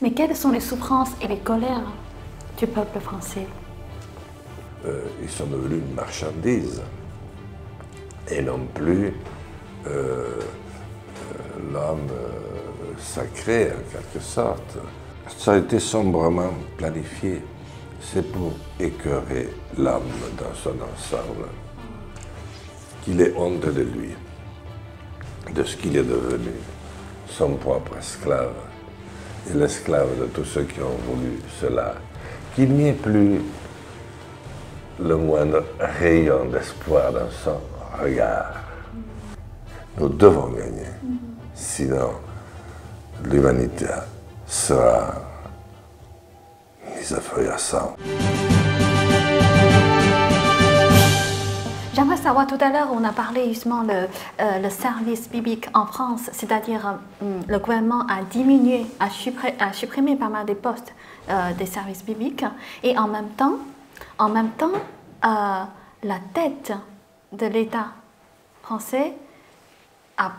Mais quelles sont les souffrances et les colères du peuple français Euh, ils sont devenus une marchandise et non plus euh, euh, l'homme euh, sacré en quelque sorte. Ça a été sombrement planifié. C'est pour écœurer l'homme dans son ensemble, qu'il ait honte de lui, de ce qu'il est devenu, son propre esclave l'esclave de tous ceux qui ont voulu cela, qu'il n'y ait plus le moindre rayon d'espoir dans son regard. Nous devons gagner, sinon l'humanité sera mise à feu et à sang. J'aimerais savoir, tout à l'heure, on a parlé justement le, euh, service biblique en France, c'est-à-dire euh, le gouvernement a diminué, a, supprimé, pas mal des postes euh, des services bibliques, et en même temps, en même temps, la tête de l'État français a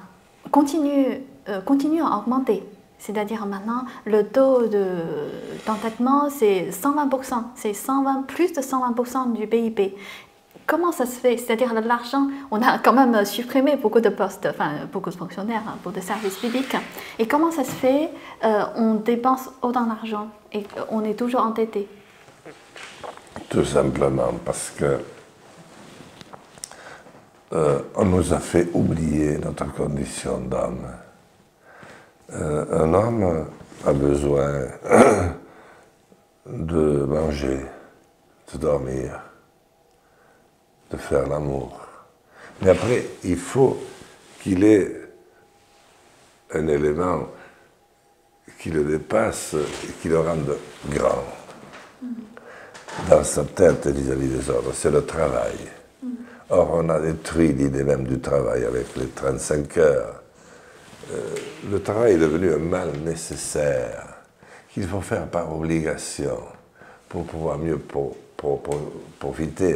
continue, continue à augmenter. C'est-à-dire maintenant, le taux de- d'entêtement, c'est 120%, c'est 120, plus de 120% du PIB. Comment ça se fait? C'est-à-dire l'argent, on a quand même supprimé beaucoup de postes, enfin beaucoup de fonctionnaires hein, pour des services publics. Et comment ça se fait Euh, On dépense autant d'argent et on est toujours entêté. Tout simplement parce que euh, on nous a fait oublier notre condition d'homme. Euh, un homme a besoin de manger, de dormir, de faire l'amour. Mais après, il faut qu'il ait un élément qui le dépasse et qui le rende grand dans sa tête vis-à-vis des autres, c'est le travail. Or, on a détruit l'idée même du travail avec les 35 heures. Euh, le travail est devenu un mal nécessaire qu'il faut faire par obligation pour pouvoir mieux pro- pro- pro- profiter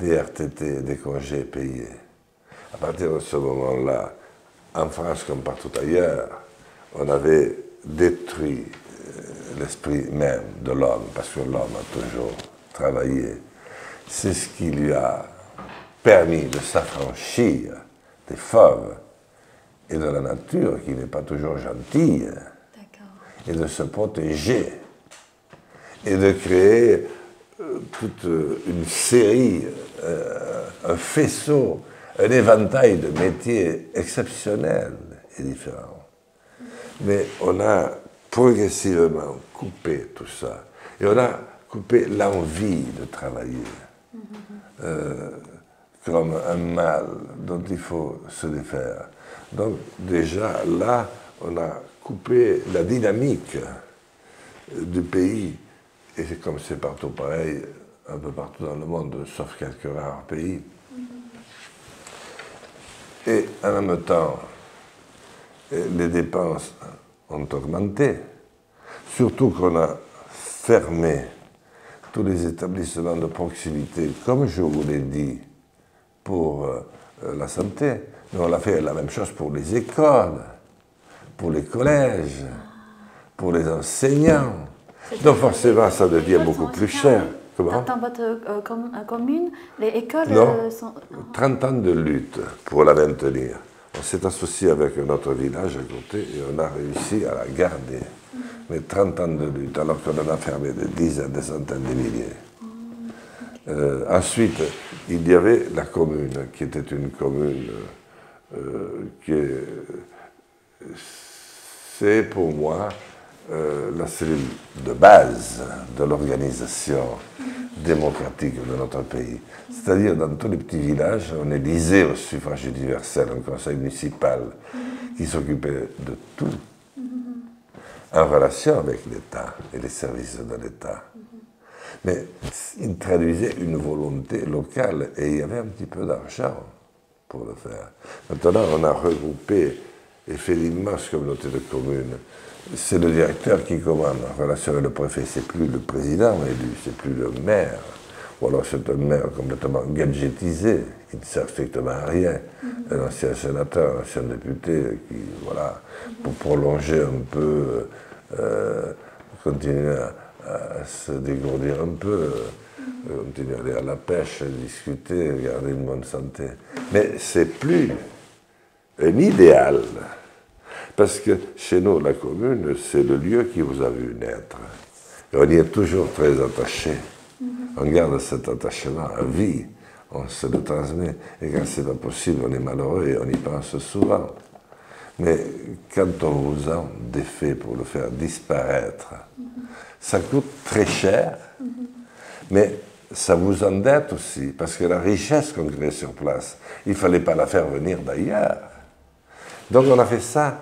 des RTT, des congés payés. À partir de ce moment-là, en France comme partout ailleurs, on avait détruit l'esprit même de l'homme, parce que l'homme a toujours travaillé. C'est ce qui lui a permis de s'affranchir des fauves et de la nature qui n'est pas toujours gentille, et de se protéger, et de créer euh, toute une série, euh, un faisceau, un éventail de métiers exceptionnels et différents. Mais on a progressivement coupé tout ça. Et on a coupé l'envie de travailler euh, comme un mal dont il faut se défaire. Donc déjà là, on a coupé la dynamique du pays. Et c'est comme c'est partout pareil, un peu partout dans le monde, sauf quelques rares pays. Et en même temps, eh, les dépenses ont augmenté. Surtout qu'on a fermé tous les établissements de proximité, comme je vous l'ai dit, pour euh, euh, la santé. Mais on a fait la même chose pour les écoles, pour les collèges, pour les enseignants. Donc forcément, ça devient beaucoup plus cher. Comment Dans votre euh, euh, commune, les écoles Non. euh, sont. 30 ans de lutte pour la maintenir. On s'est associé avec un autre village à côté et on a réussi à la garder. Mais 30 ans de lutte, alors qu'on en a fermé des dizaines, des centaines de milliers. Euh, ensuite, il y avait la commune, qui était une commune euh, qui est. C'est pour moi euh, la cellule de base de l'organisation démocratique de notre pays. C'est-à-dire, dans tous les petits villages, on élisait au suffrage universel un conseil municipal qui s'occupait de tout en relation avec l'État et les services de l'État. Mais il traduisait une volonté locale et il y avait un petit peu d'argent pour le faire. Maintenant, on a regroupé et fait l'immense communauté de communes. C'est le directeur qui commande en relation avec le préfet. C'est plus le président élu, c'est plus le maire. Ou alors c'est un maire complètement gadgetisé, qui ne sert strictement à rien. Un ancien sénateur, un ancien député, qui, voilà, pour prolonger un peu euh, continuer à, se dégourdir un peu, euh, continuer à aller à la pêche, discuter, garder une bonne santé. Mais c'est plus un idéal. Parce que chez nous, la commune, c'est le lieu qui vous a vu naître. Et on y est toujours très attaché. On garde cet attachement à vie, on se le transmet. Et quand c'est pas possible, on est malheureux et on y pense souvent. Mais quand on vous a défait pour le faire disparaître, ça coûte très cher, mais ça vous endette aussi, parce que la richesse qu'on crée sur place, il ne fallait pas la faire venir d'ailleurs. Donc on a fait ça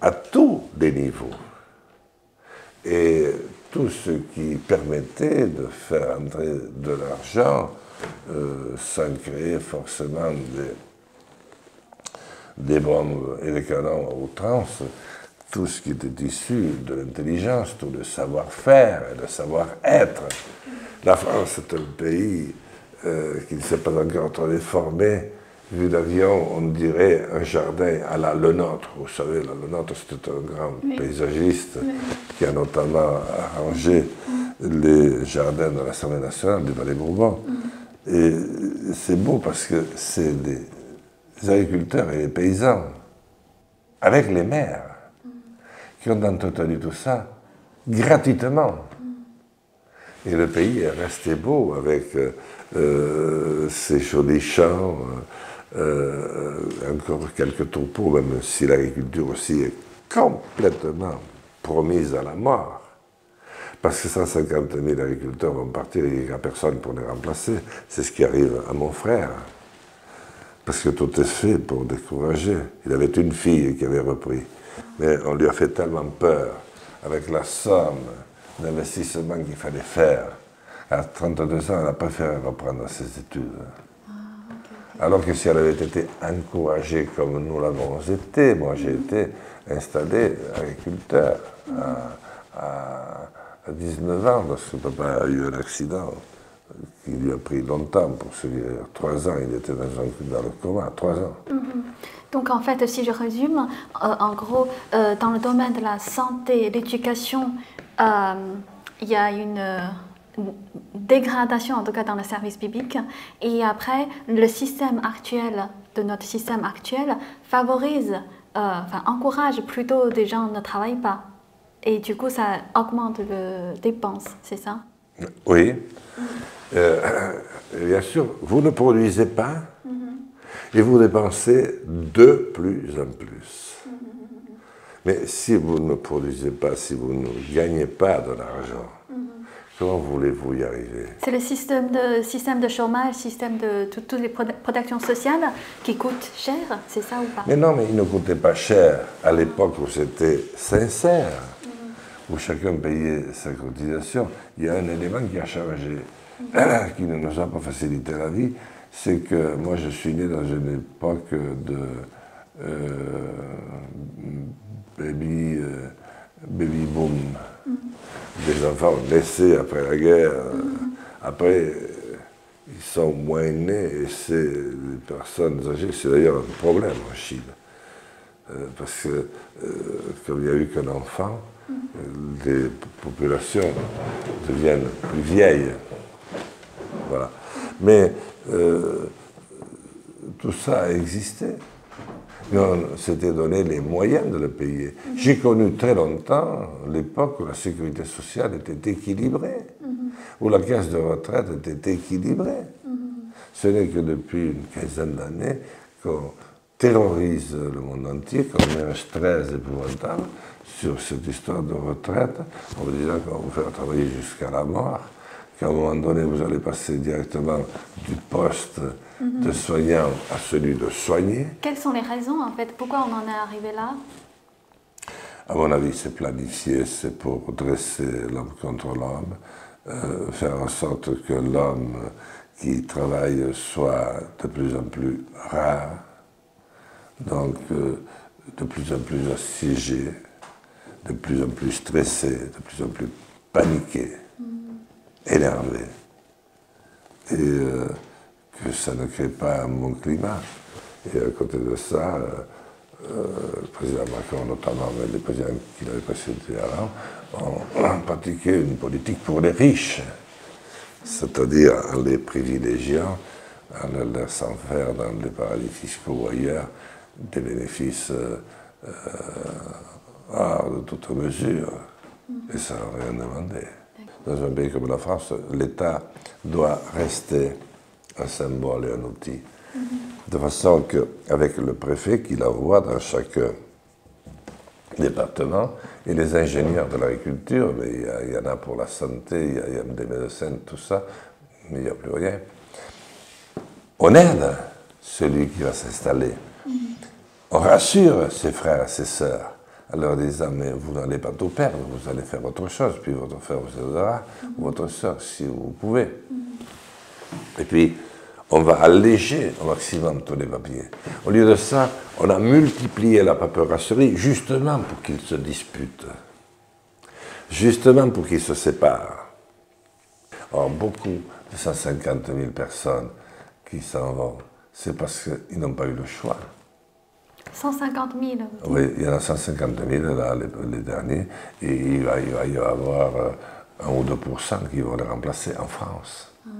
à tous les niveaux. Et tout ce qui permettait de faire entrer de l'argent euh, sans créer forcément des des bombes et des canons à outrance, tout ce qui était issu de l'intelligence, tout le savoir-faire et le savoir-être. La France est un pays euh, qui ne s'est pas encore trop déformé. Vu d'avion, on dirait un jardin à la Le Nôtre. Vous savez, la Le Nôtre, c'était un grand paysagiste qui a notamment arrangé les jardins de l'Assemblée nationale du Palais Bourbon. Mm. Et c'est beau parce que c'est des les agriculteurs et les paysans, avec les maires, qui ont entretenu tout ça gratuitement. Et le pays est resté beau avec euh, euh, ses jolis champs, euh, encore quelques troupeaux, même si l'agriculture aussi est complètement promise à la mort. Parce que 150 000 agriculteurs vont partir et il n'y a personne pour les remplacer. C'est ce qui arrive à mon frère parce que tout est fait pour décourager. Il avait une fille qui avait repris, mais on lui a fait tellement peur avec la somme d'investissement qu'il fallait faire. À 32 ans, elle a préféré reprendre ses études. Alors que si elle avait été encouragée comme nous l'avons été, moi j'ai été installé agriculteur à, à 19 ans, parce que papa a eu un accident il lui a pris longtemps pour se guérir. Trois ans, il était dans, un, le coma, trois ans. Mhm. Donc en fait, si je résume, euh, en gros, euh, dans le domaine de la santé et l'éducation, euh, il y a une, dégradation, en tout cas dans le service biblique. Et après, le système actuel, de notre système actuel, favorise, enfin encourage plutôt des gens ne travaillent pas. Et du coup, ça augmente les dépenses, c'est ça? Oui. Mhm. Euh, bien sûr, vous ne produisez pas mm-hmm. et vous dépensez de plus en plus. Mm-hmm. Mais si vous ne produisez pas, si vous ne gagnez pas de l'argent. Comment voulez-vous y arriver? C'est le système de, système de chômage, système de toutes les protections sociales qui coûtent cher, c'est ça ou pas? Mais non, mais il ne coûtait pas cher à l'époque où c'était sincère, où chacun payait sa cotisation. Il y a un élément qui a changé. qui ne nous a pas facilité la vie, c'est que moi je suis né dans une époque de euh, baby, euh, baby boom. Des enfants naissés après la guerre. Après, ils sont moins nés et c'est les personnes âgées, c'est d'ailleurs un problème en Chine. Euh, parce que comme il n'y a eu qu'un enfant, les populations deviennent plus vieilles. Voilà. Mais euh, tout ça a existé. Mais on s'était donné les moyens de le payer. J'ai connu très longtemps l'époque où la sécurité sociale était équilibrée, où la caisse de retraite était équilibrée. Ce n'est que depuis une quinzaine d'années qu'on terrorise le monde entier, qu'on met un stress épouvantable sur cette histoire de retraite, en disant qu'on va faire travailler jusqu'à la mort qu'à un moment donné, vous allez passer directement du poste de soignant à celui de soigner. Quelles sont les raisons, en fait? Pourquoi on en est arrivé là? À mon avis, c'est planifié, c'est pour dresser l'homme contre l'homme, euh, faire en sorte que l'homme qui travaille soit de plus en plus rare, donc euh, de plus en plus assiégé, de plus en plus stressé, de plus en plus paniqué énervé. Et euh, que ça ne crée pas un bon climat. Et à côté de ça, euh, le président Macron notamment, mais les présidents qui l'avaient précédé avant, ont pratiqué une politique pour les riches, c'est-à-dire en les privilégiant, en les laissant faire dans les paradis fiscaux ou ailleurs des bénéfices de toute mesure. Et ça n'a rien demandé. Dans un pays comme la France, l'État doit rester un symbole et un outil. De façon qu'avec le préfet qui l'envoie dans chaque département, et les ingénieurs de l'agriculture, mais il y, en a pour la santé, il y, a, des médecins, tout ça, mais il n'y a plus rien. On aide celui qui va s'installer. On rassure ses frères et ses sœurs leur disant Mais vous n'allez pas tout perdre, vous allez faire autre chose, puis votre frère vous aidera, votre soeur, si vous pouvez. Et puis, on va alléger au maximum tous les papiers. Au lieu de ça, on a multiplié la paperasserie justement pour qu'ils se disputent, justement pour qu'ils se séparent. Or, beaucoup de 150 000 personnes qui s'en vont, c'est parce qu'ils n'ont pas eu le choix. 150 000 Oui, il y en a 150 000 là, les, derniers, et il va, y avoir 1 euh, ou 2 qui vont les remplacer en France. Ah.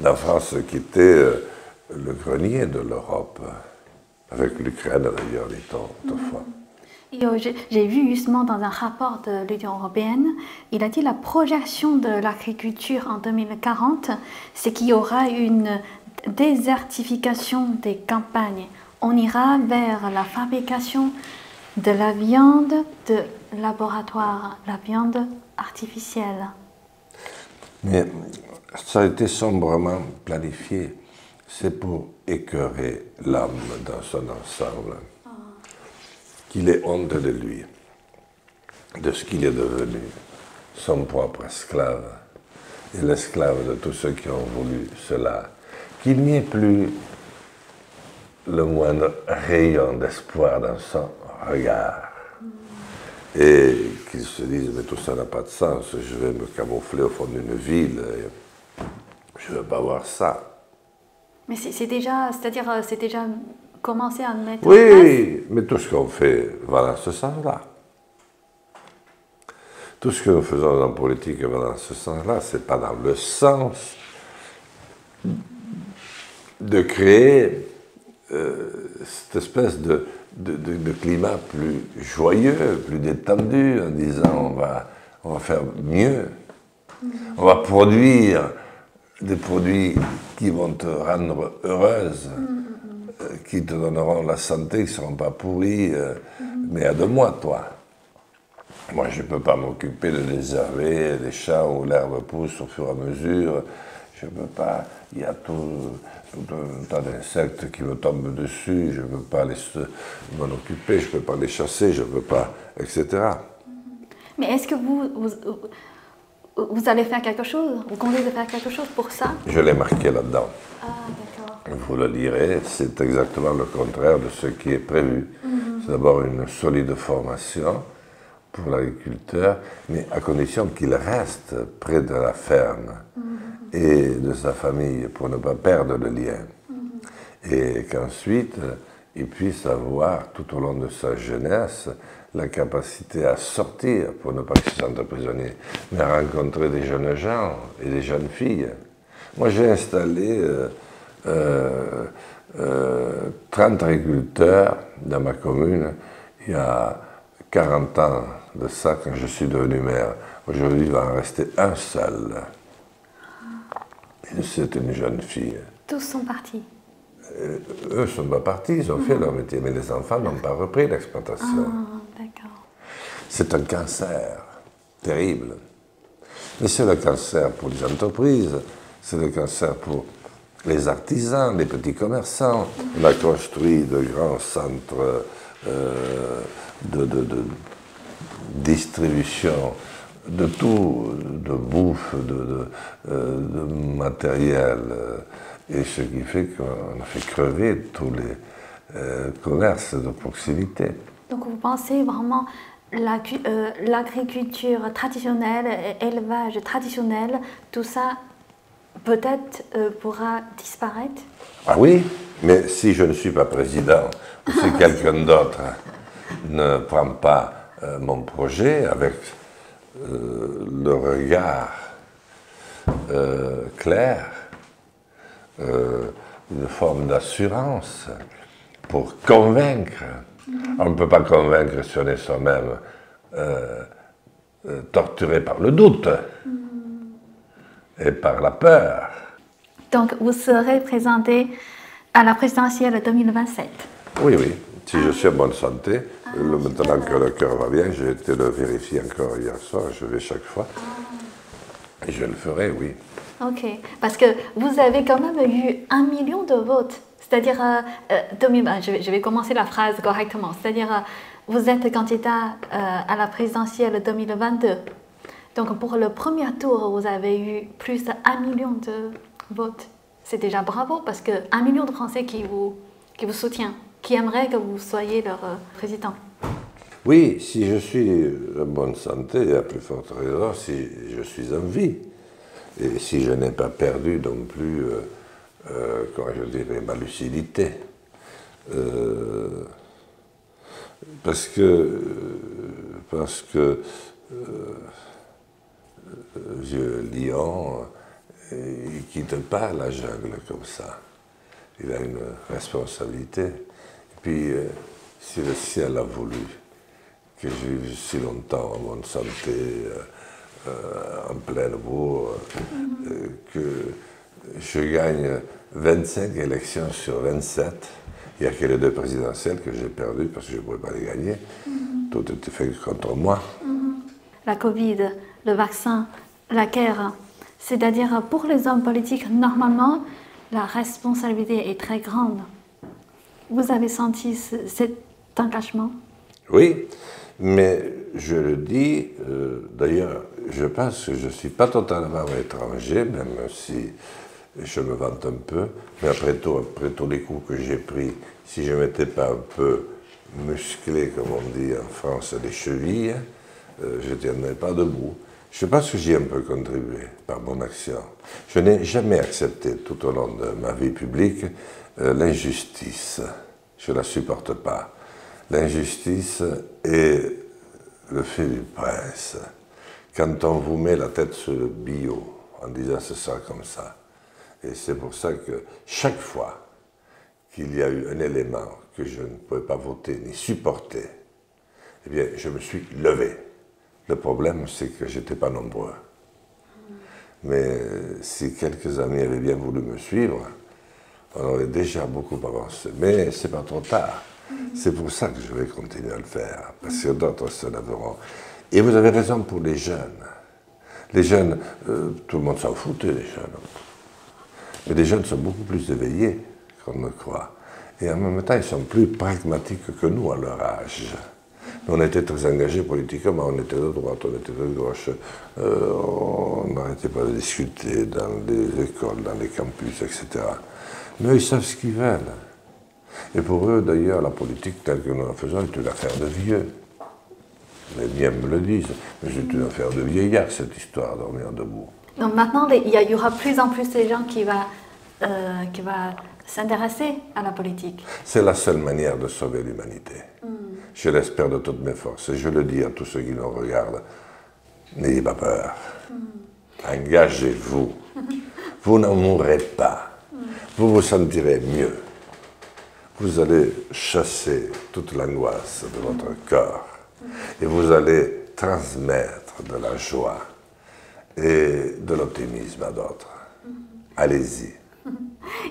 La France qui était euh, le grenier de l'Europe, avec l'Ukraine d'ailleurs, temps autrefois. Euh, j'ai vu justement dans un rapport de l'Union européenne, il a dit la projection de l'agriculture en 2040, c'est qu'il y aura une désertification des campagnes. On ira vers la fabrication de la viande de laboratoire, la viande artificielle. Mais ça a été sombrement planifié. C'est pour écœurer l'homme dans son ensemble. Qu'il ait honte de lui, de ce qu'il est devenu, son propre esclave, et l'esclave de tous ceux qui ont voulu cela qu'il n'y ait plus le moindre rayon d'espoir dans son regard. Et qu'il se dise, mais tout ça n'a pas de sens, je vais me camoufler au fond d'une ville, je ne veux pas voir ça. Mais c'est déjà, c'est-à-dire, euh, c'est déjà commencé à mettre oui, en place? mais tout ce qu'on fait va dans ce sens-là. Tout ce que nous faisons en politique va dans ce sens-là, c'est pas dans le sens de créer euh, cette espèce de, climat plus joyeux, plus détendu, en disant on va, on va faire mieux, on va produire des produits qui vont te rendre heureuse, euh, qui te donneront la santé, qui ne seront pas pourris, euh, mais à deux mois, toi. Moi, je ne peux pas m'occuper de les champs où l'herbe pousse au fur et à mesure. Je ne peux pas. Il y a tout tout un tas d'insectes qui me tombent dessus, je ne peux pas m'en occuper, je ne peux pas les chasser, je ne peux pas, etc. Mais est-ce que vous, vous, allez faire quelque chose? Vous comptez faire quelque chose pour ça? Je l'ai marqué là-dedans. Ah, d'accord. Vous le lirez, c'est exactement le contraire de ce qui est prévu. Mhm. C'est d'abord une solide formation pour l'agriculteur, mais à condition qu'il reste près de la ferme. Mhm et de sa famille pour ne pas perdre le lien. Et qu'ensuite, il puisse avoir tout au long de sa jeunesse la capacité à sortir pour ne pas se sentir prisonnier, mais à rencontrer des jeunes gens et des jeunes filles. Moi, j'ai installé euh, euh, 30 euh, agriculteurs dans ma commune il y a 40 ans de ça quand je suis devenu maire. Aujourd'hui, il va en rester un seul. C'est une jeune fille. Tous sont partis. Euh, eux ne sont pas partis, ils ont fait leur métier, mais les enfants n'ont pas repris l'exploitation. Ah, d'accord. C'est un cancer terrible. Mais c'est le cancer pour les entreprises, c'est le cancer pour les artisans, les petits commerçants. On a construit de grands centres euh, de, distribution de tout, de bouffe, de, euh, matériel, euh, et ce qui fait qu'on a fait crever tous les euh, commerces de proximité. Donc vous pensez vraiment l'agriculture traditionnelle, élevage traditionnel, tout ça peut-être pourra disparaître? Ah oui, Mais si je ne suis pas président, ou si quelqu'un d'autre ne prend pas mon projet avec euh, le regard euh, clair, une forme d'assurance pour convaincre. On ne peut pas convaincre si on est soi-même torturé par le doute et par la peur. Donc, vous serez présenté à la présidentielle 2027 Oui, oui. Si je suis en bonne santé, ah, maintenant que le cœur va bien, j'ai été le vérifier encore hier soir, je vais chaque fois. Ah. Et je le ferai, oui. Ok, parce que vous avez quand même eu un million de votes. C'est-à-dire, euh, euh je, vais, commencer la phrase correctement. C'est-à-dire, euh, vous êtes candidat euh, à la présidentielle 2022. Donc, pour le premier tour, vous avez eu plus d'un million de vote. C'est déjà bravo parce qu'un million de Français qui vous, qui vous soutient, qui aimeraient que vous soyez leur euh, président. Oui, si je suis en bonne santé, à plus forte raison, si je suis en vie. Et si je n'ai pas perdu non plus, euh, euh, comment je dirais, ma lucidité. parce que, parce que vieux lion, il ne quitte pas la jungle comme ça. Il a une responsabilité. Puis, euh, si le ciel a voulu que je vive si longtemps en bonne santé, euh, euh, en pleine bourre, que je gagne 25 élections sur 27, il n'y a que les deux présidentielles que j'ai perdues parce que je ne pouvais pas les gagner. Tout était fait contre moi. La Covid, le vaccin, la guerre, c'est-à-dire, pour les hommes politiques, normalement, la responsabilité est très grande. Vous avez senti cet engagement? Oui, mais je le dis, euh, d'ailleurs, je pense que je ne suis pas totalement étranger, même si je me vante un peu, mais après tout, après tous les coups que j'ai pris, si je ne m'étais pas un peu musclé, comme on dit en France, les chevilles, euh, je ne tiendrais pas debout. Je pense que j'y ai un peu contribué par mon action. Je n'ai jamais accepté tout au long de ma vie publique euh, l'injustice. Je ne la supporte pas. L'injustice est le fait du prince. Quand on vous met la tête sur le bio en disant ce sera comme ça. Et c'est pour ça que chaque fois qu'il y a eu un élément que je ne pouvais pas voter ni supporter, eh bien, je me suis levé. Le problème, c'est que j'étais pas nombreux. Mais si quelques amis avaient bien voulu me suivre, on aurait déjà beaucoup avancé. Mais c'est pas trop tard. C'est pour ça que je vais continuer à le faire, parce que d'autres se lèveront. Et vous avez raison pour les jeunes. Les jeunes, euh, tout le monde s'en foutait des jeunes. Mais les jeunes sont beaucoup plus éveillés qu'on ne croit. Et en même temps, ils sont plus pragmatiques que nous à leur âge. On était très engagés politiquement, on était de droite, on était de gauche, euh, on n'arrêtait pas de discuter dans les écoles, dans les campus, etc. Mais ils savent ce qu'ils veulent. Et pour eux, d'ailleurs, la politique telle que nous la faisons est une affaire de vieux. Les miens me le disent, mais c'est une affaire de vieillard, cette histoire, dormir debout. Donc maintenant, il y, aura plus en plus de gens qui vont euh, qui va s'intéresser à la politique. C'est la seule manière de sauver l'humanité. Je l'espère de toutes mes forces. Et je le dis à tous ceux qui nous regardent. N'ayez pas peur. Engagez-vous. Vous n'en mourrez pas. Vous vous sentirez mieux. Vous allez chasser toute l'angoisse de votre corps. Et vous allez transmettre de la joie et de l'optimisme à d'autres. Allez-y.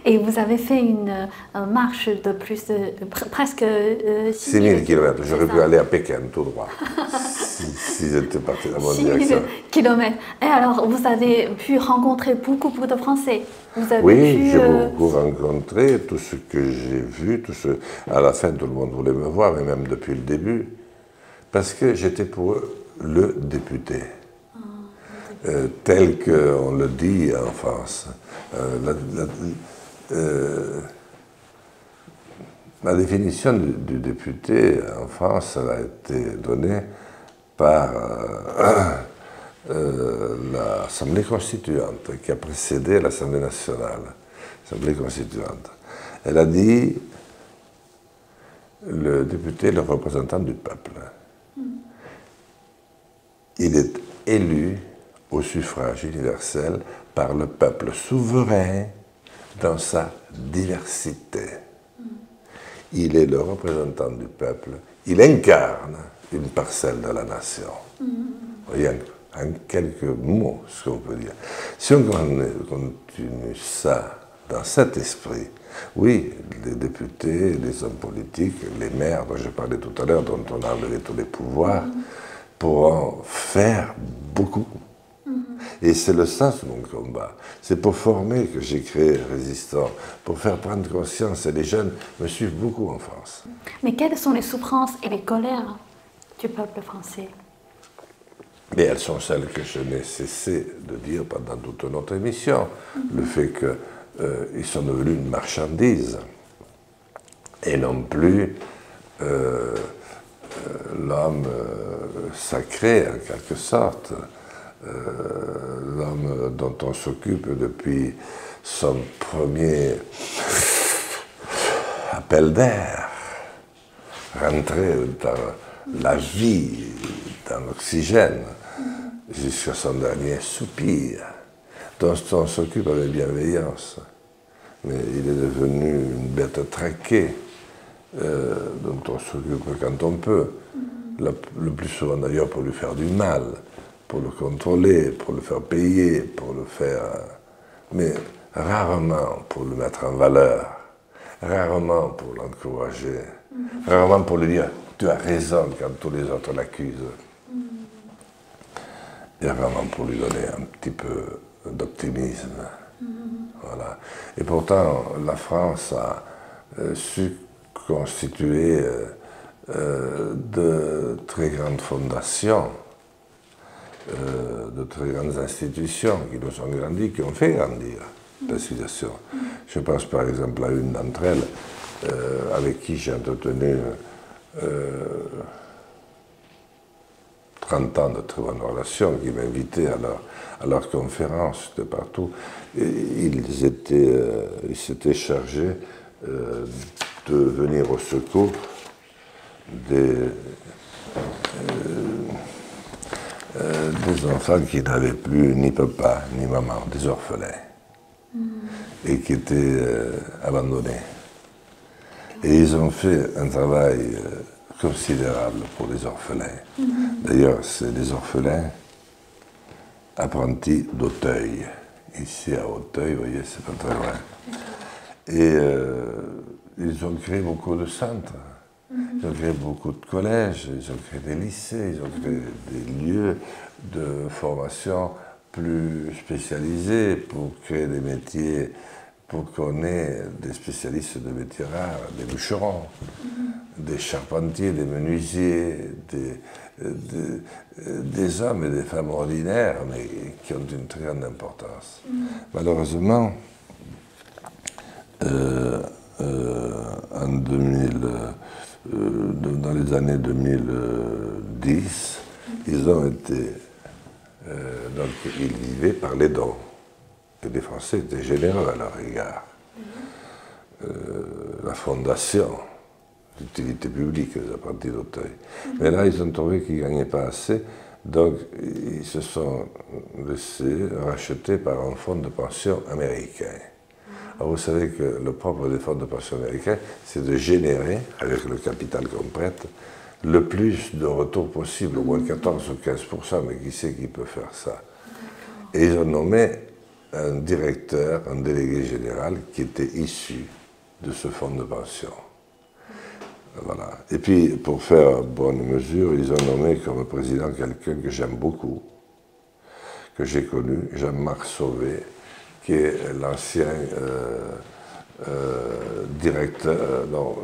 Et vous avez fait une marche de plus de presque 6 000 km. J'aurais pu aller à Pékin tout droit si, j'étais parti dans la bonne 6 000 km. Et alors, vous avez pu rencontrer beaucoup, beaucoup de Français vous avez Oui, j'ai euh, beaucoup rencontré. Tout ce que j'ai vu, tout ce... à la fin, tout le monde voulait me voir, mais même depuis le début. Parce que j'étais pour eux le député. Ah, euh, tel qu'on le dit en France. Euh, euh, la, définition du, député en France a été donnée par euh, l'Assemblée constituante qui a précédé l'Assemblée nationale, constituante. Elle a dit le député est le représentant du peuple. Il est élu au suffrage universel par le peuple souverain dans sa diversité. Il est le représentant du peuple, il incarne une parcelle de la nation. Voyez, en quelques mots, ce qu'on peut dire. Si on continue ça dans cet esprit, oui, les députés, les hommes politiques, les maires dont je parlais tout à l'heure, dont on a enlevé tous les pouvoirs, pourront faire beaucoup. Et c'est le sens de mon combat. C'est pour former que j'ai créé Résistant, pour faire prendre conscience. Et les jeunes me suivent beaucoup en France. Mais quelles sont les souffrances et les colères du peuple français? Mais elles sont celles que je n'ai cessé de dire pendant toute notre émission. Le fait qu'ils euh, sont devenus une marchandise et non plus euh, euh, l'homme sacré en quelque sorte. Euh, l'homme dont on s'occupe depuis son premier appel d'air, rentrer dans la vie, dans l'oxygène, jusqu'à son dernier soupir, dont on s'occupe avec bienveillance. Mais il est devenu une bête traquée, euh, dont on s'occupe quand on peut, le plus souvent d'ailleurs pour lui faire du mal pour le contrôler, pour le faire payer, pour le faire... Mais rarement pour le mettre en valeur, rarement pour l'encourager, rarement pour lui dire tu as raison quand tous les autres l'accusent. Et rarement pour lui donner un petit peu d'optimisme. Voilà. Et pourtant, la France a euh, su constituer euh, euh, de très grandes fondations euh, de très grandes institutions qui nous ont grandi, qui ont fait grandir la situation. Je pense par exemple à une d'entre elles euh, avec qui j'ai entretenu 30 euh, ans de très bonnes relations, qui m'invitaient à leur, à leur conférence de partout. Ils étaient, ils s'étaient chargés de venir au secours des, euh, des enfants qui n'avaient plus ni papa ni maman, des orphelins, et qui étaient euh, abandonnés. Et ils ont fait un travail euh, considérable pour les orphelins. D'ailleurs, c'est des orphelins apprentis d'Auteuil. Ici à Auteuil, vous voyez, c'est pas très loin. Et ils ont créé beaucoup de centres ils ont créé beaucoup de collèges, ils ont créé des lycées, ils ont créé des lieux de formation plus spécialisés pour créer des métiers, pour qu'on ait des spécialistes de métiers rares, des bûcherons, des charpentiers, des menuisiers, des, hommes et des femmes ordinaires, mais qui ont une très grande importance. Malheureusement, euh, euh, en 2000, euh, dans les années 2010, ils ont été. Euh, donc, ils vivaient par les dons. Et les Français étaient généreux à leur égard. Euh, la fondation d'utilité publique des apprentis d'Auteuil. Mais là, ils ont trouvé qu'ils ne gagnaient pas assez, donc ils se sont laissés racheter par un fonds de pension américain vous savez que le propre des fonds de pension américains, c'est de générer, avec le capital qu'on prête, le plus de retour possible, au moins 14 ou 15% mais qui sait qui peut faire ça? Et ils ont nommé un directeur, un délégué général qui était issu de ce fonds de pension. Voilà. Et puis, pour faire bonne mesure, ils ont nommé comme président quelqu'un que j'aime beaucoup, que j'ai connu, Jean-Marc Sauvé, qui est l'ancien euh, euh, directeur, euh, non,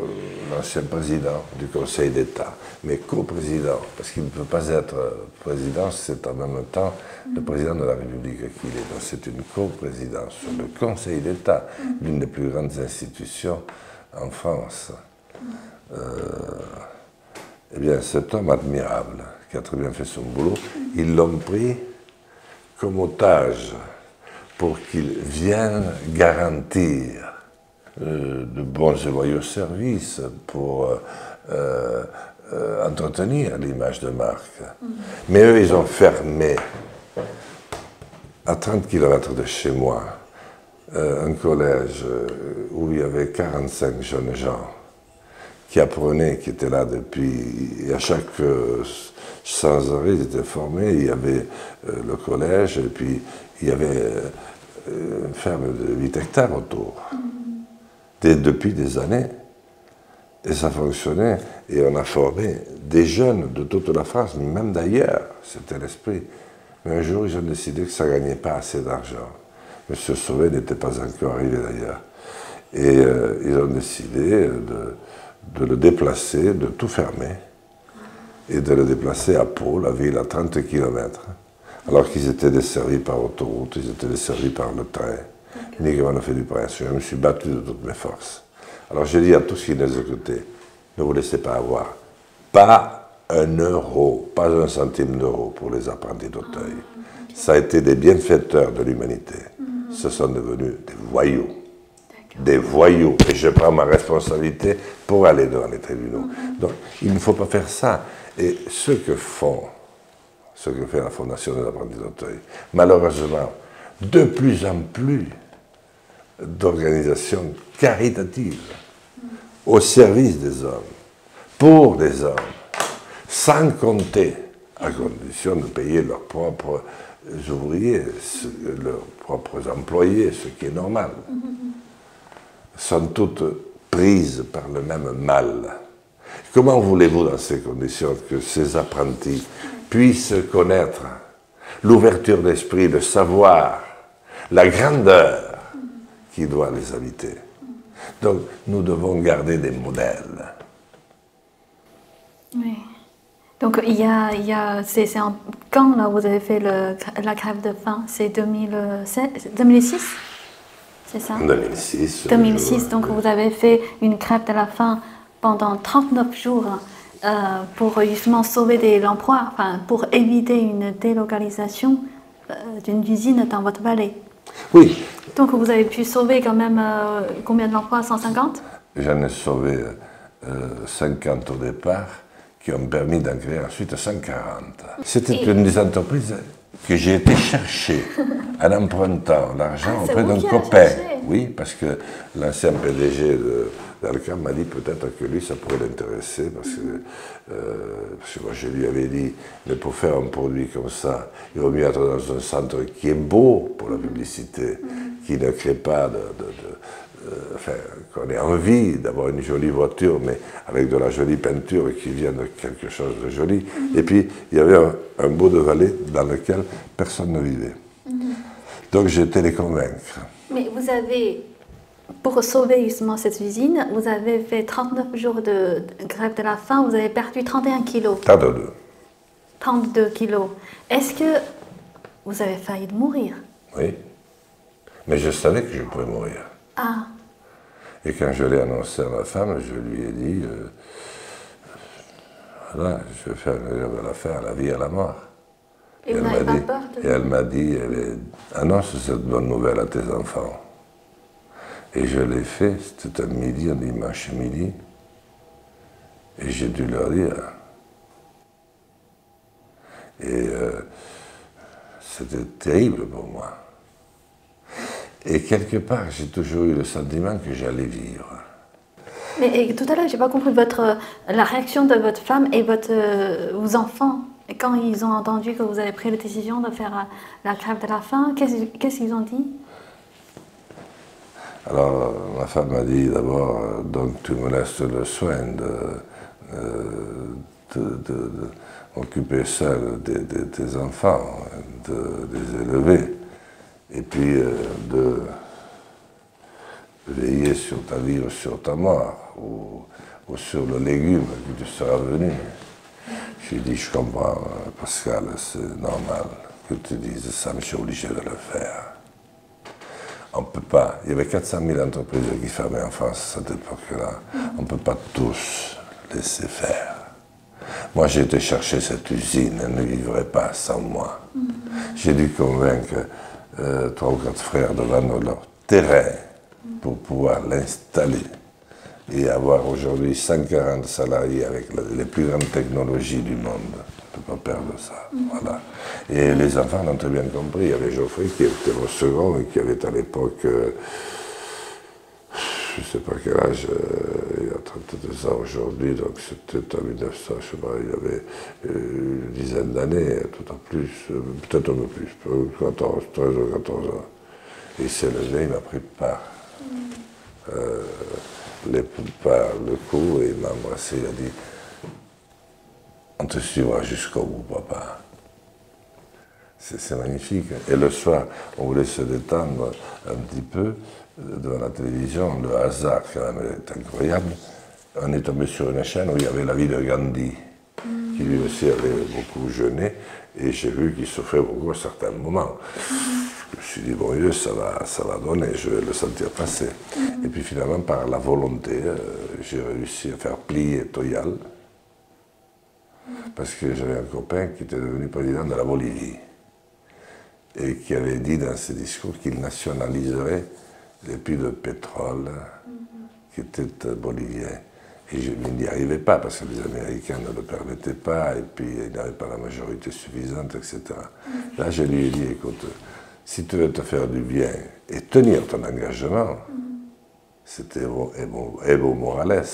l'ancien président du Conseil d'État, mais co-président, parce qu'il ne peut pas être président, c'est en même temps le président de la République qu'il est. Donc c'est une co-présidence sur le Conseil d'État, l'une des plus grandes institutions en France. eh bien, cet homme admirable, qui a très bien fait son boulot, ils l'ont pris comme otage pour qu'il vienne garantir de bons et loyaux services pour entretenir l'image de marque. Mais eux, ils ont fermé à 30 km de chez moi un collège où il y avait 45 jeunes gens qui apprenaient, qui étaient là depuis, et à chaque sans arrêt, ils étaient formés, il y avait le collège, et puis il y avait une ferme de 8 hectares autour, depuis des années. Et ça fonctionnait, et on a formé des jeunes de toute la France, même d'ailleurs, c'était l'esprit. Mais un jour, ils ont décidé que ça ne gagnait pas assez d'argent. M. Sauvé n'était pas encore arrivé d'ailleurs. Et ils ont décidé de, de, le déplacer, de tout fermer, et de le déplacer à Pau, la ville à 30 km alors qu'ils étaient desservis par autoroute, ils étaient desservis par le train, uniquement le fait du prince. Je me suis battu de toutes mes forces. Alors j'ai dit à tous qui nous écoutaient, ne vous laissez pas avoir. Pas un euro, pas un centime d'euro pour les apprentis d'Auteuil. Ça a été des bienfaiteurs de l'humanité. Ce sont devenus des voyous. Des voyous. Et je prends ma responsabilité pour aller devant les tribunaux. Donc il ne faut pas faire ça. Et ce que font ce que fait la Fondation des apprentis d'Auteuil. Malheureusement, de plus en plus d'organisations caritatives au service des hommes, pour des hommes, sans compter, à condition de payer leurs propres ouvriers, leurs propres employés, ce qui est normal, sont toutes prises par le même mal. Comment voulez-vous, dans ces conditions, que ces apprentis puissent connaître l'ouverture d'esprit, le savoir, la grandeur qui doit les habiter. Donc nous devons garder des modèles. Oui. Donc il y a, il y a c'est, quand là vous avez fait le, la grève de faim? C'est 2006 C'est ça? 2006. 2006, donc vous avez fait une grève de la faim pendant 39 jours euh, pour justement sauver l'emploi, enfin, pour éviter une délocalisation euh, d'une usine dans votre vallée. Oui. Donc vous avez pu sauver quand même euh, combien d'emplois 150 J'en ai sauvé 50 au départ, qui ont permis d'en créer ensuite 140. C'était une des entreprises que j'ai été chercher en empruntant l'argent Ah, auprès d'un copain. Oui, parce que l'ancien PDG de d'Alcam m'a dit peut-être que lui, ça pourrait l'intéresser, parce que, euh, parce que moi, je lui avais dit, mais pour faire un produit comme ça, il vaut mieux être dans un centre qui est beau pour la publicité, qui ne crée pas de... de- de- euh, enfin, qu'on ait envie d'avoir une jolie voiture, mais avec de la jolie peinture et qui vient de quelque chose de joli. Et puis, il y avait un, un bout de vallée dans lequel personne ne vivait. Donc, j'ai été les convaincre. Mais vous avez, pour sauver justement cette usine, vous avez fait 39 jours de grève de la faim, vous avez perdu 31 kilos, Tas de deux. 32 kilos. Est-ce que vous avez failli de mourir? Oui. Mais je savais que je pouvais mourir. Ah, Et quand je l'ai annoncé à ma femme, je lui ai dit, euh, voilà, je vais faire une grève de la faim à la vie et à la mort. et vous elle m'a dit, peur de... et elle m'a dit, annonce cette bonne nouvelle à tes enfants. Et je l'ai fait, c'était un midi, un dimanche midi, et j'ai dû leur dire. Et euh, c'était terrible pour moi. Et quelque part, j'ai toujours eu le sentiment que j'allais vivre. Mais tout à l'heure, j'ai pas compris votre, la réaction de votre femme et votre, euh, vos enfants. Quand ils ont entendu que vous avez pris la décision de faire euh, la grève de la faim, qu'est-ce qu'ils ont dit? Alors, ma femme m'a dit d'abord, euh, donc tu me laisses le soin de, euh, m'occuper seul de, de tes enfants, de les élever, et puis euh, de veiller sur ta vie ou sur ta mort, ou, ou sur le légume que tu seras venu. J'ai dit, je comprends, euh, Pascal, c'est normal que tu dises ça, mais je suis obligé de le faire. On ne peut pas. Il y avait 400 000 entreprises qui fermaient en France à cette époque-là. On ne peut pas tous laisser faire. Moi, j'ai été chercher cette usine, elle ne vivrait pas sans moi. J'ai dû convaincre euh, trois ou quatre frères de vendre leur terrain pour pouvoir l'installer et avoir aujourd'hui 140 salariés avec les plus grandes technologies du monde. On ne peut pas perdre ça. Voilà. Et les enfants l'ont très bien compris. Il y avait Geoffrey qui était au second et qui avait à l'époque, euh, je ne sais pas quel âge, euh, il y a 32 ans aujourd'hui, donc c'était en 1900, je sais pas, il avait euh, une dizaine d'années, tout en plus, peut-être un peu plus, 14, 13 ou 14 ans. Et il s'est levé, il m'a pris part les, par le cou et il m'a embrassé, il a dit On te suivra jusqu'au bout, papa. C'est magnifique. Et le soir, on voulait se détendre un petit peu devant la télévision. Le hasard, quand même, est incroyable. On est tombé sur une chaîne où il y avait la vie de Gandhi, qui lui aussi avait beaucoup jeûné, et j'ai vu qu'il souffrait beaucoup à certains moments. Je me suis dit, bon Dieu, ça va, ça va donner, je vais le sentir passer. Et puis finalement, par la volonté, euh, j'ai réussi à faire plier Toyal, parce que j'avais un copain qui était devenu président de la Bolivie, et qui avait dit dans ses discours qu'il nationaliserait les puits de pétrole qui étaient boliviens. Et je n'y arrivais pas parce que les Américains ne le permettaient pas et puis il n'avaient pas la majorité suffisante, etc. Là, je lui ai dit, écoute, si tu veux te faire du bien et tenir ton engagement, c'était Evo, Morales,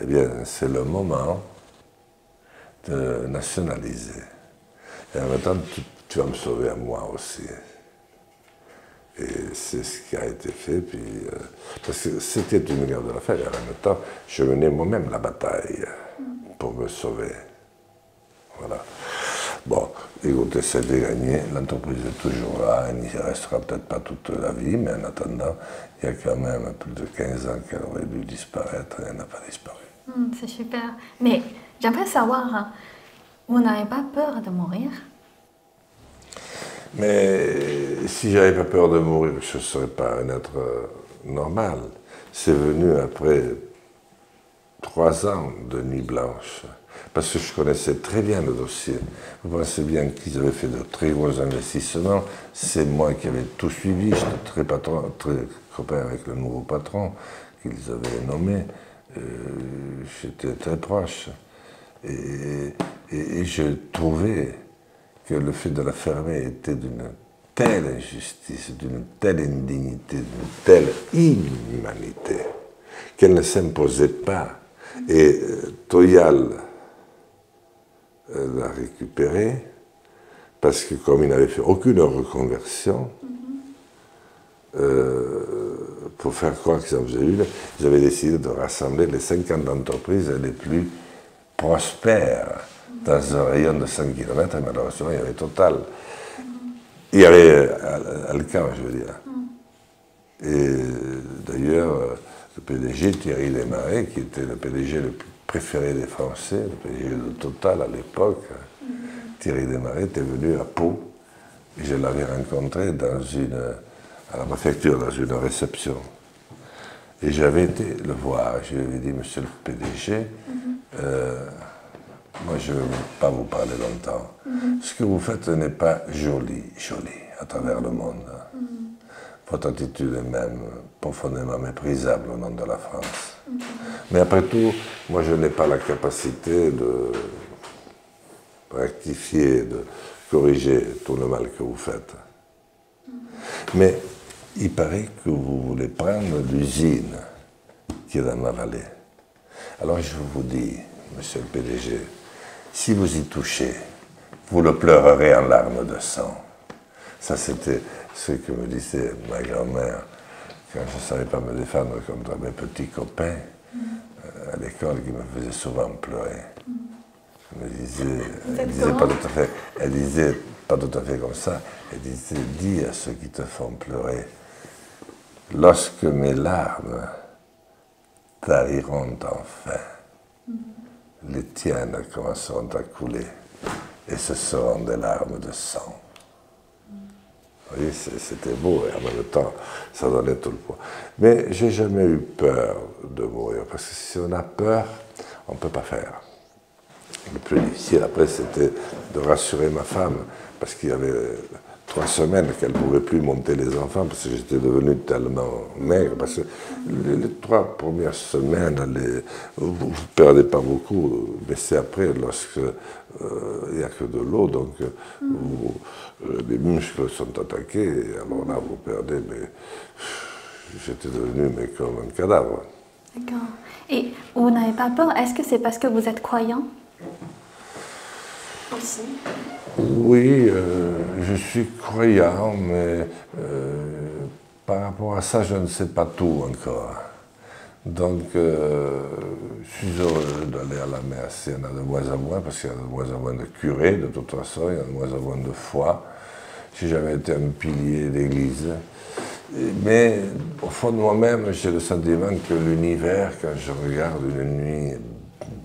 eh bien, c'est le moment de nationaliser. Et en même temps, tu, vas me sauver à moi aussi. Et c'est ce qui a été fait. Puis, euh, parce que c'était une guerre de la fête. En même temps, je menais moi-même la bataille pour me sauver. Voilà. Bon, écoutez, c'est gagné, l'entreprise est toujours là, elle n'y restera peut-être pas toute la vie, mais en attendant, il y a quand même plus de 15 ans qu'elle aurait dû disparaître et elle n'a pas disparu. Hmm, c'est super. Mais j'aimerais savoir, hein, vous n'avez pas peur de mourir? Mais si j'avais pas peur de mourir, je ne serais pas un être euh, normal. C'est venu après trois ans de nuit blanche parce que je connaissais très bien le dossier. Vous pensez bien qu'ils avaient fait de très gros investissements. C'est moi qui avais tout suivi. J'étais très, patron, très copain avec le nouveau patron qu'ils avaient nommé. Euh, j'étais très proche. Et, je trouvais que le fait de la fermer était d'une telle injustice, d'une telle indignité, d'une telle inhumanité, qu'elle ne s'imposait pas. Et euh, Toyal, l'a récupéré parce que comme il n'avait fait aucune reconversion, euh, pour faire croire qu'ils en faisaient une, ils avaient décidé de rassembler les 50 entreprises les plus prospères dans un rayon de 100 km, et malheureusement, il y avait Total. Il y avait Alcan, je veux dire. Et d'ailleurs, le PDG Thierry Desmarais, qui était le PDG le plus préféré des Français, le PDG de Total à l'époque, Thierry Desmarais, était venu à Pau. Et je l'avais rencontré dans une, à la préfecture, dans une réception. Et j'avais été le voir. Je lui avais dit, monsieur le PDG, euh, moi je ne veux pas vous parler longtemps. Ce que vous faites n'est pas joli, joli à travers le monde. Votre attitude est même profondément méprisable au nom de la France. Mais après tout, moi je n'ai pas la capacité de rectifier, de corriger tout le mal que vous faites. Mais il paraît que vous voulez prendre l'usine qui est dans ma vallée. Alors je vous dis, monsieur le PDG, si vous y touchez, vous le pleurerez en larmes de sang. Ça, c'était ce que me disait ma grand-mère quand je ne savais pas me défendre contre mes petits copains euh, à l'école qui me faisaient souvent pleurer. Elle disait, elle disait pas tout à fait, elle disait pas tout à fait comme ça, elle disait, dis à ceux qui te font pleurer, lorsque mes larmes tariront enfin, les tiennes commenceront à couler et ce seront des larmes de sang. Vous c'était beau et en même temps, ça donnait tout le poids. Mais j'ai jamais eu peur de mourir, parce que si on a peur, on ne peut pas faire. Le plus difficile après, c'était de rassurer ma femme, parce qu'il y avait trois semaines qu'elle ne pouvait plus monter les enfants parce que j'étais devenu tellement maigre. Parce que les, trois premières semaines, vous ne perdez pas beaucoup, mais c'est après, lorsque euh, il n'y a que de l'eau, donc euh, les muscles sont attaqués, et alors là, vous perdez, mais j'étais devenu mais comme un cadavre. D'accord. Et vous n'avez pas peur? Est-ce que c'est parce que vous êtes croyant? Aussi. Oui, euh, je suis croyant, mais par rapport à ça, je ne sais pas tout encore. Donc, euh, je suis heureux d'aller à la messe. Il y en a de moins en moins, parce qu'il y a de moins en moins de curés, de toute façon, il y a de moins en moins de foi. J'ai jamais été un pilier d'église. Mais au fond de moi-même, j'ai le sentiment que l'univers, quand je regarde une nuit,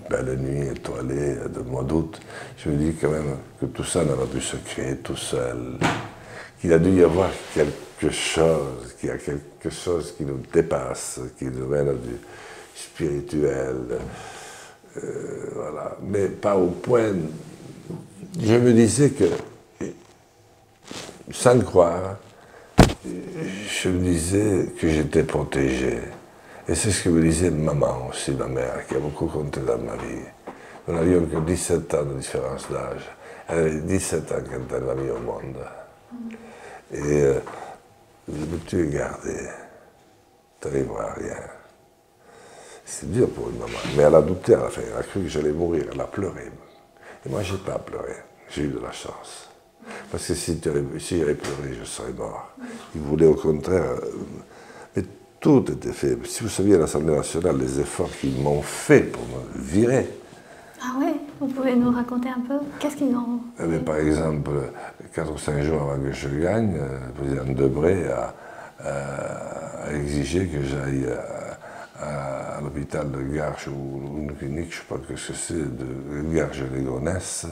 belle nuit étoilée de mois d'août, je me dis quand même que tout ça n'a pas pu se créer tout seul. Qu'il a dû y avoir quelque chose, qu'il y a quelque chose qui nous dépasse, qui nous mène du spirituel. Euh, voilà. Mais pas au point. Je me disais que, sans croire, je me disais que j'étais protégé. Et c'est ce que me disait maman aussi, ma mère, qui a beaucoup compté dans ma vie. Nous n'avions que 17 ans de différence d'âge. Elle avait 17 ans quand elle m'a mis au monde. Et euh, mais tu es gardé, tu n'arriveras à rien. C'est dur pour une maman. Mais elle a douté à la fin, elle a cru que j'allais mourir, elle a pleuré. Et moi, je n'ai pas pleuré, j'ai eu de la chance. Parce que si j'avais pleuré, je serais mort. Il voulait au contraire. Euh, mais tout était fait. Si vous saviez à l'Assemblée nationale les efforts qu'ils m'ont fait pour me virer. Ah oui Vous pouvez nous raconter un peu? Qu'est-ce qu'ils ont eh Par exemple, 4 ou 5 jours avant que je gagne, euh, le président Debré a, exigé que j'aille à, l'hôpital de Garches ou une clinique, je ne sais pas ce que c'est, de Garges-les-Gonesse,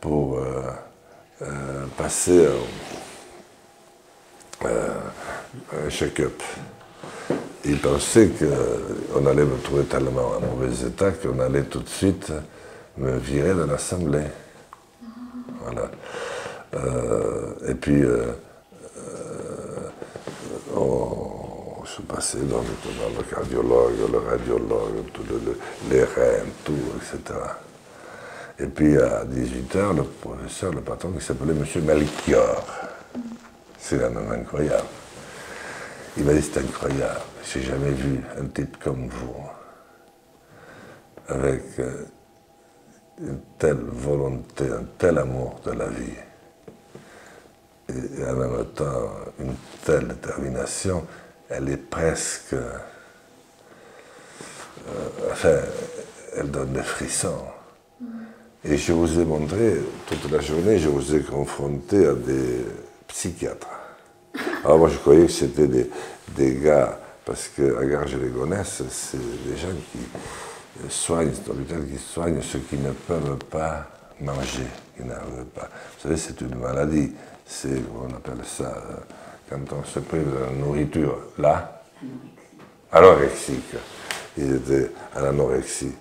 pour euh, euh, passer un check-up. Il pensait qu'on allait me trouver tellement en mauvais état qu'on allait tout de suite me virer de l'Assemblée. Voilà. Euh, et puis, euh, euh, on se passait dans le, cardiologue, le radiologue, les reins, tout, etc. Et puis à 18h, le professeur, le patron, qui s'appelait M. Melchior. C'est un homme incroyable. Il m'a dit c'est incroyable, j'ai jamais vu un type comme vous, avec une telle volonté, un tel amour de la vie et en même temps une telle détermination, elle est presque. Euh, enfin, elle donne des frissons. Et je vous ai montré, toute la journée, je vous ai confronté à des psychiatres. Alors moi je croyais que c'était des, des, gars, parce qu'à Garges-les-Gonesse, c'est des gens qui soignent, c'est qui soignent ceux qui ne peuvent pas manger, qui n'arrivent pas. Vous savez, c'est une maladie c'est, on appelle ça, euh, quand on se prive de la nourriture, là, anorexique. Il était à l'anorexie.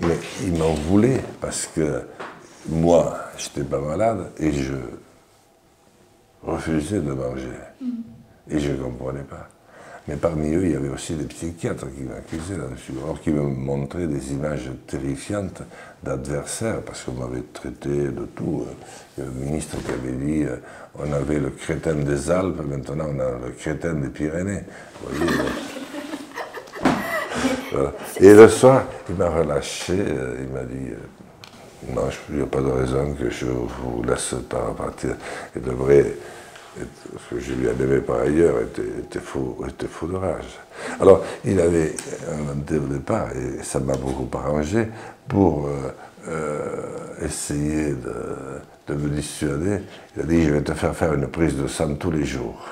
Mais il m'en voulait parce que moi, j'étais pas malade et je refusais de manger. Et je ne comprenais pas. Mais parmi eux, il y avait aussi des psychiatres qui m'accusaient là-dessus, alors qui me montraient des images terrifiantes d'adversaires, parce qu'on m'avait traité de tout. Il y a le ministre qui avait dit euh, on avait le crétin des Alpes, maintenant on a le crétin des Pyrénées. Et le soir, il m'a relâché, euh, il m'a dit euh, non, il n'y a pas de raison que je vous laisse pas partir. Il devrait ce que je lui aimé par ailleurs, était, fou, était fou de rage. Alors, il avait inventé au départ, et ça m'a beaucoup arrangé, pour euh, essayer de, me dissuader. Il a dit, je vais te faire faire une prise de sang tous les jours.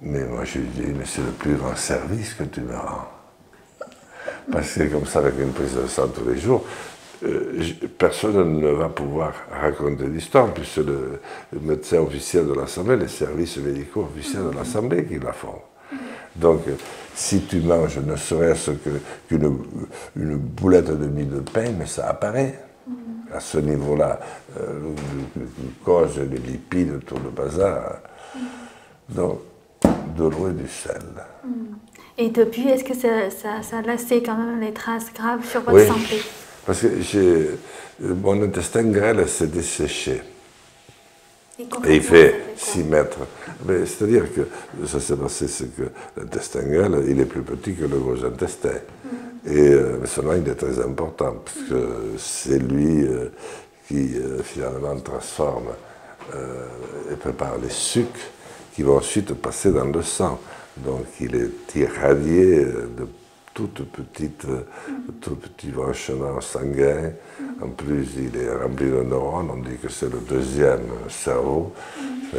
Mais moi, je lui ai dit, mais c'est le plus grand service que tu me rends. Que comme ça, avec une prise de sang tous les jours, euh, personne ne va pouvoir raconter l'histoire, puisque le, médecin officiel de l'Assemblée, les services médicaux officiels de l'Assemblée qui la font. Donc, si tu manges ne serait-ce qu'une une boulette de mie de pain, mais ça apparaît. à ce niveau-là, euh, le glucose, les lipides, tout le bazar. Donc, de l'eau et du sel. Et depuis, est-ce que ça, ça, ça, a laissé quand même des traces graves sur votre santé? Parce que mon intestin grêle s'est desséché. Et, il fait 6 mètres. C'est-à-dire que ça s'est passé, c'est que l'intestin grêle, il est plus petit que le gros intestin. Mm. Et euh, seulement, il est très important, parce que c'est lui euh, qui euh, finalement transforme et prépare les sucres qui vont ensuite passer dans le sang. Donc il est irradié de toutes petites, tout petits branchements sanguins. En plus, il est rempli de neurones. On dit que c'est le deuxième cerveau.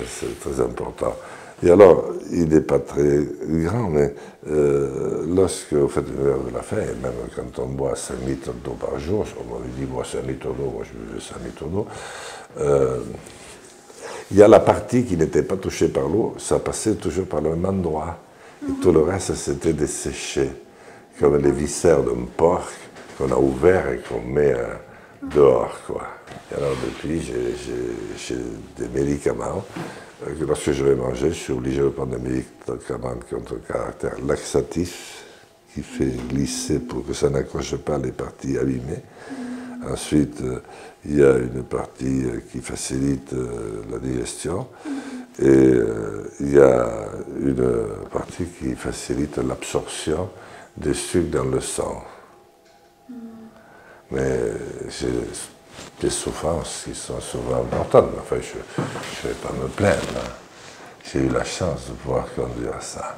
C'est très important. Et alors, il n'est pas très grand, mais euh, lorsque vous faites une heure de la faim, et même quand on boit 5 litres d'eau par jour, on m'avait dit, bois 5 litres d'eau, moi je buvais 5 litres d'eau, euh, il y a la partie qui n'était pas touchée par l'eau, ça passait toujours par le même endroit. Tout le reste, c'était desséché, comme les viscères d'un porc qu'on a ouvert et qu'on met euh, dehors. Et alors, depuis, j'ai des médicaments. Euh, que lorsque je vais manger, je suis obligé de prendre des médicaments contre caractère laxatif, qui fait glisser pour que ça n'accroche pas les parties abîmées. Ensuite, euh, il y a une partie qui facilite la digestion et il y a une partie qui facilite l'absorption des sucres dans le sang. Mais j'ai des souffrances qui sont souvent importantes. Enfin, je ne vais pas me plaindre. Hein. J'ai eu la chance de pouvoir conduire ça.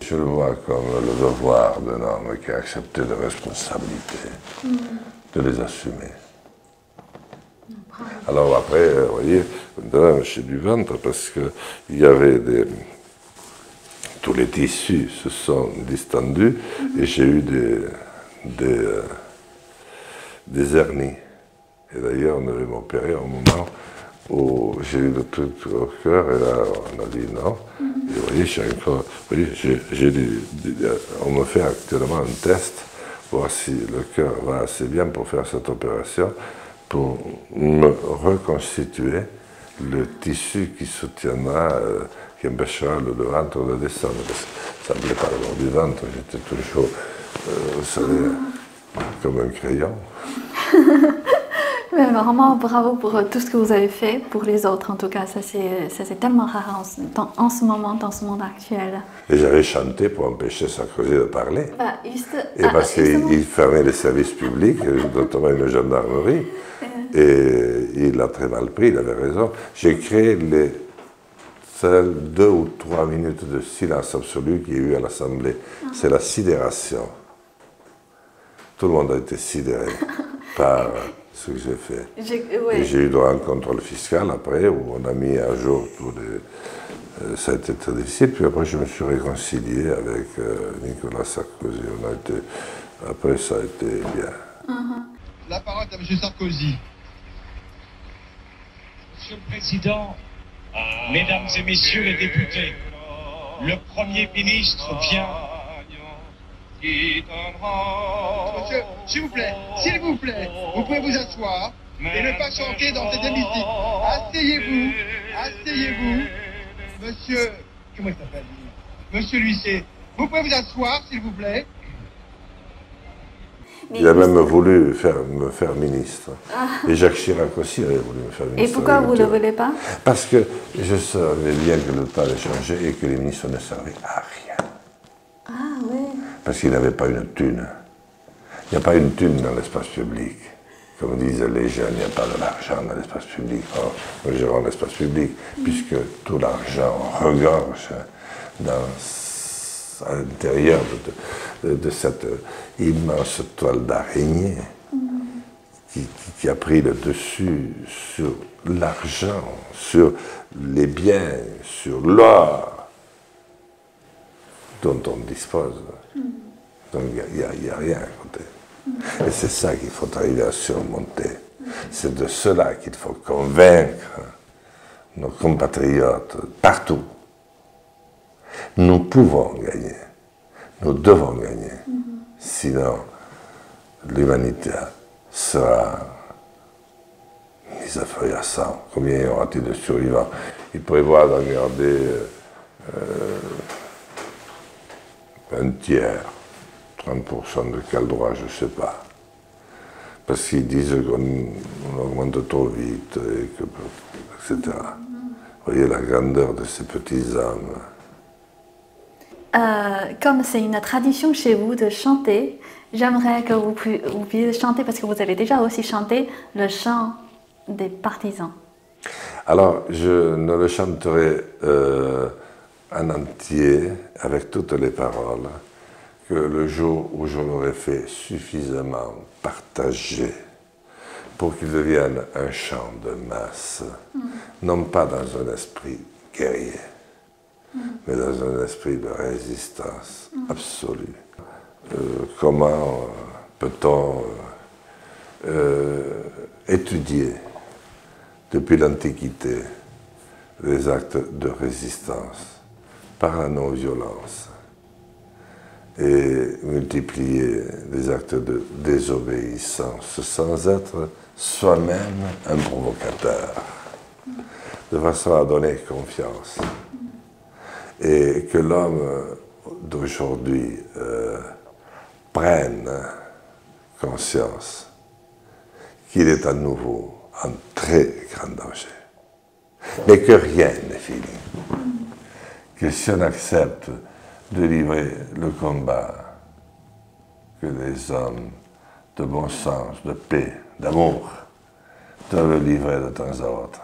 Je le vois comme le devoir d'un homme qui a accepté des responsabilités, de les assumer. Alors après, vous voyez, j'ai du ventre parce qu'il y avait des... Tous les tissus se sont distendus et j'ai eu des, des, euh, des hernies. Et d'ailleurs, on devait m'opérer au moment où j'ai eu le truc au cœur et là, on a dit non. Et vous voyez, j'ai encore... Vous voyez, j'ai, on me fait actuellement un test pour voir si le cœur va assez bien pour faire cette opération pour me reconstituer le tissu qui soutiendra, euh, qui empêchera le, ventre de descendre. Ça ne me plaît pas le bord du ventre, j'étais toujours, euh, vous savez, comme un crayon. Mais vraiment, bravo pour tout ce que vous avez fait pour les autres. En tout cas, ça c'est tellement rare en, en, ce moment, dans ce monde actuel. Et j'avais chanté pour empêcher Sarkozy de parler. Bah, et parce ah, qu'il fermait les services publics, notamment une gendarmerie. Et il a très mal pris, il avait raison. J'ai créé les seules deux ou trois minutes de silence absolu qu'il y a eu à l'Assemblée. C'est la sidération. Tout le monde a été sidéré par ce que j'ai fait. Et j'ai eu droit à un contrôle fiscal après, où on a mis à jour tous les. Euh, ça a été très difficile. Puis après, je me suis réconcilié avec euh, Nicolas Sarkozy. On a été, après, ça a été bien. La parole est à M. Sarkozy. Monsieur le Président, Mesdames et Messieurs les députés, le Premier ministre vient. Monsieur, s'il vous plaît, s'il vous plaît, vous pouvez vous asseoir et ne pas chanter dans cet hémicycle. Asseyez-vous, asseyez-vous. Monsieur, comment il s'appelle Monsieur Lucier, vous pouvez vous asseoir, s'il vous plaît il a même voulu faire, me faire ministre. Ah. Et Jacques Chirac aussi avait voulu me faire ministre. Et pourquoi vous ne le voulez pas? Parce que je savais bien que le temps allait changer et que les ministres ne servaient à rien. Ah oui. Parce qu'ils n'avaient pas une thune. Il n'y a pas une thune dans l'espace public. Comme disent les jeunes, il n'y a pas de l'argent dans l'espace public. Or, nous gérons l'espace public, puisque tout l'argent regorge dans à l'intérieur de, cette immense toile d'araignée qui, a pris le dessus sur l'argent, sur les biens, sur l'or dont on dispose. Donc il n'y a, rien à côté. Et c'est ça qu'il faut arriver à surmonter. C'est de cela qu'il faut convaincre nos compatriotes partout nous pouvons gagner. Nous devons gagner. Sinon, l'humanité sera mis à feuille à sang. Combien y aura-t-il de survivants? Il prévoit d'en garder euh, un tiers, 30% de quel droit, je ne sais pas. Parce qu'ils disent qu'on augmente trop vite, et que, etc. Vous voyez la grandeur de ces petits âmes. Euh, comme c'est une tradition chez vous de chanter, j'aimerais que vous, puissiez chanter, parce que vous avez déjà aussi chanté le chant des partisans. Alors, je ne le chanterai euh, en entier, avec toutes les paroles, que le jour où je l'aurai fait suffisamment partager pour qu'il devienne un chant de masse, mm. non pas dans un esprit guerrier. Mais dans un esprit de résistance absolue. Euh, comment euh, peut-on euh, étudier depuis l'Antiquité les actes de résistance par la non-violence et multiplier les actes de désobéissance sans être soi-même un provocateur, de façon à donner confiance. Et que l'homme d'aujourd'hui euh, prenne conscience qu'il est à nouveau en très grand danger. Mais que rien n'est fini. Que si on accepte de livrer le combat que les hommes de bon sens, de paix, d'amour doivent livrer de temps à autre,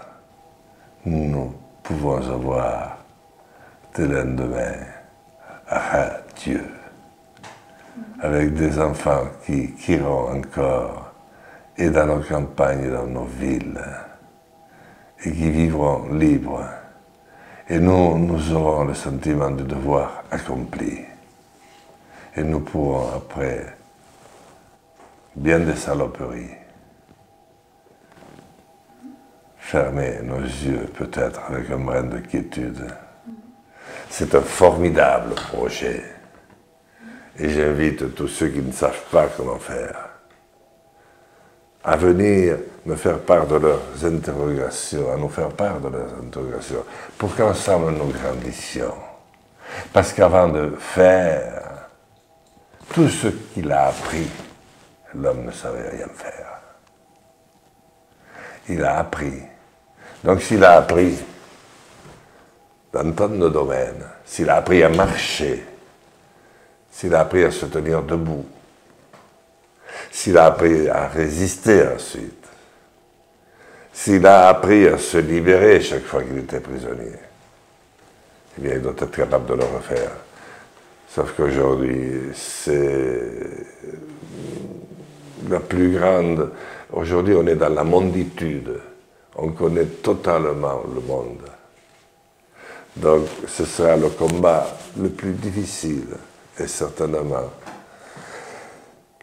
nous pouvons avoir des lendemains Dieu, avec des enfants qui iront encore et dans nos campagnes, dans nos villes, et qui vivront libres et nous, nous aurons le sentiment de devoir accompli. Et nous pourrons, après bien des saloperies, fermer nos yeux peut-être avec un brin de quiétude. C'est un formidable projet. Et j'invite tous ceux qui ne savent pas comment faire à venir me faire part de leurs interrogations, à nous faire part de leurs interrogations, pour qu'ensemble nous grandissions. Parce qu'avant de faire tout ce qu'il a appris, l'homme ne savait rien faire. Il a appris. Donc s'il a appris dans tant de domaines, s'il a appris à marcher, s'il a appris à se tenir debout, s'il a appris à résister ensuite, s'il a appris à se libérer chaque fois qu'il était prisonnier, eh bien, il doit être capable de le refaire. Sauf qu'aujourd'hui, c'est la plus grande. Aujourd'hui, on est dans la monditude. On connaît totalement le monde. Donc, ce sera le combat le plus difficile, et certainement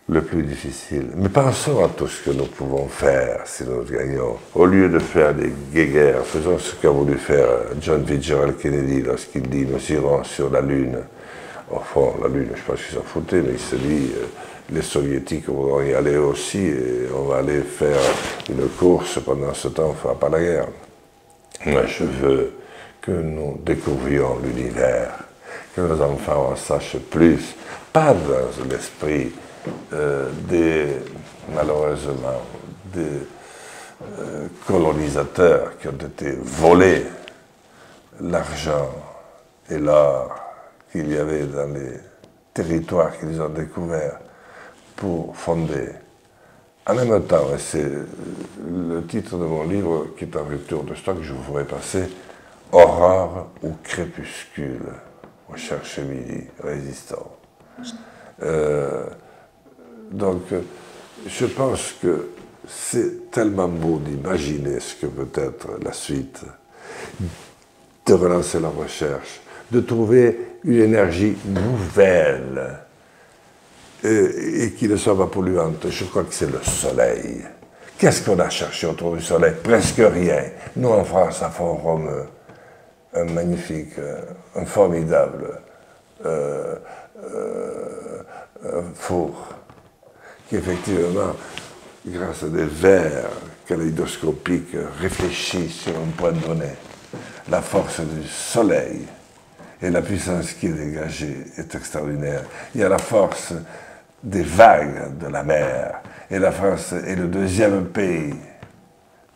le plus difficile. Mais pensons à tout ce que nous pouvons faire si nous gagnons. Au lieu de faire des guéguerres, faisons ce qu'a voulu faire John Fitzgerald Kennedy lorsqu'il dit nous irons sur la Lune. Au fond, la Lune, je pense qu'ils s'en foutaient, mais il se dit euh, les Soviétiques vont y aller aussi et on va aller faire une course. Pendant ce temps, on ne fera pas la guerre. Moi, je veux que nous découvrions l'univers, que nos enfants en sachent plus, pas dans l'esprit euh, des, malheureusement, des euh, colonisateurs qui ont été volés l'argent et l'or qu'il y avait dans les territoires qu'ils ont découverts pour fonder. En même temps, et c'est le titre de mon livre qui est en rupture de stock, je vous ferai passer Aurore ou crépuscule, au chercher midi résistant. Euh, donc, je pense que c'est tellement beau d'imaginer ce que peut être la suite, de relancer la recherche, de trouver une énergie nouvelle et, qui ne soit pas polluante. Je crois que c'est le soleil. Qu'est-ce qu'on a cherché autour du soleil? Presque rien. Nous, en France, à Font-Rome, un magnifique, un formidable euh, euh, four qui effectivement, grâce à des vers kaléidoscopique réfléchie sur un point donné. La force du soleil et la puissance qui est dégagée est extraordinaire. Il y a la force des vagues de la mer. Et la France est le deuxième pays,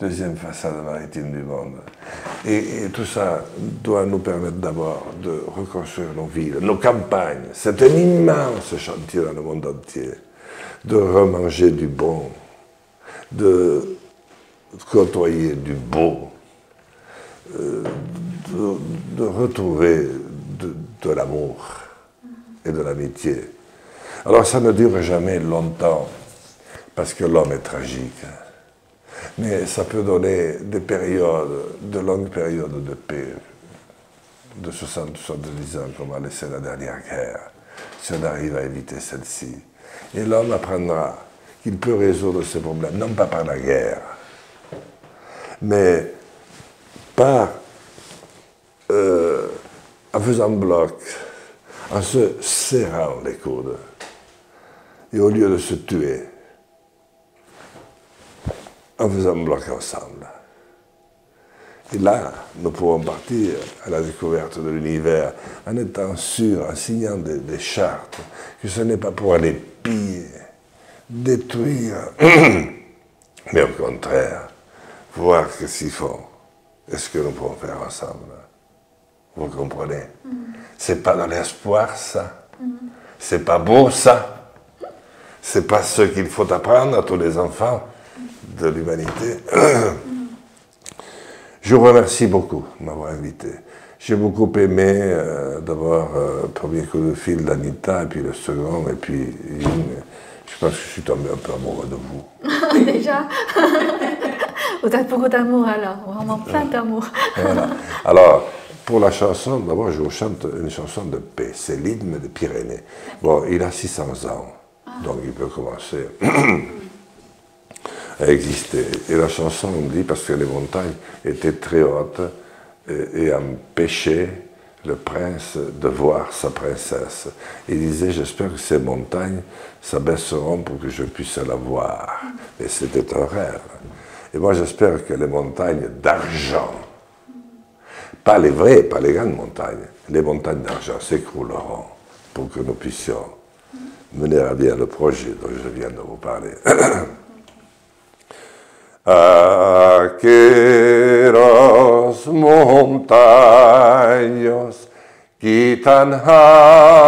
deuxième façade maritime du monde. Et, tout ça doit nous permettre d'abord de reconstruire nos villes, nos campagnes. C'est un immense chantier dans le monde entier. De remanger du bon, de côtoyer du beau, euh, de, de retrouver de, de l'amour et de l'amitié. Alors ça ne dure jamais longtemps, parce que l'homme est tragique. Mais ça peut donner des périodes, de longues périodes de paix, de 60-70 ans, comme a laissé la dernière guerre, si on arrive à éviter celle-ci. Et l'homme apprendra qu'il peut résoudre ses problèmes, non pas par la guerre, mais par, euh, en faisant bloc, en se serrant les coudes, et au lieu de se tuer, en faisant bloc ensemble. Et là, nous pouvons partir à la découverte de l'univers en étant sûrs, en signant des, chartes, que ce n'est pas pour aller piller, détruire, mais au contraire, voir ce qu'ils font et ce que nous pouvons faire ensemble. Vous comprenez? C'est pas dans l'espoir, ça. C'est pas beau, ça. C'est pas ce qu'il faut apprendre à tous les enfants de l'humanité. Je vous remercie beaucoup de m'avoir invité. J'ai beaucoup aimé euh, d'abord euh, le premier coup de fil d'Anita, et puis le second, et puis. Je pense que je suis tombé un peu amoureux de vous. Déjà Vous beaucoup d'amour alors, vraiment plein d'amour. Voilà. Alors, pour la chanson, d'abord, je vous chante une chanson de paix. C'est l'hymne des Pyrénées. Bon, il a 600 ans, donc il peut commencer Et la chanson dit, parce que les montagnes étaient très hautes et, et empêchaient le prince de voir sa princesse. Il disait, j'espère que ces montagnes s'abaisseront pour que je puisse la voir. Et c'était un rêve. Et moi, j'espère que les montagnes d'argent, pas les vraies, pas les grandes montagnes, les montagnes d'argent s'écrouleront pour que nous puissions mener à bien le projet dont je viens de vous parler. Aqueros montaños que tan altos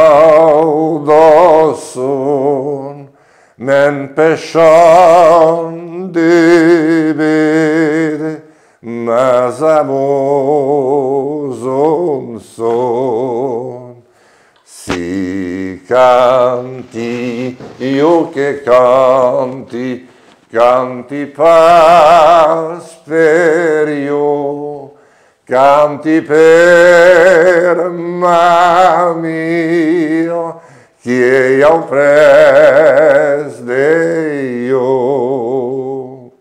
son, men pechón de ver, mas amoson son. Si canti, io che canti, canti pasperio, canti per mio, che io pres de io.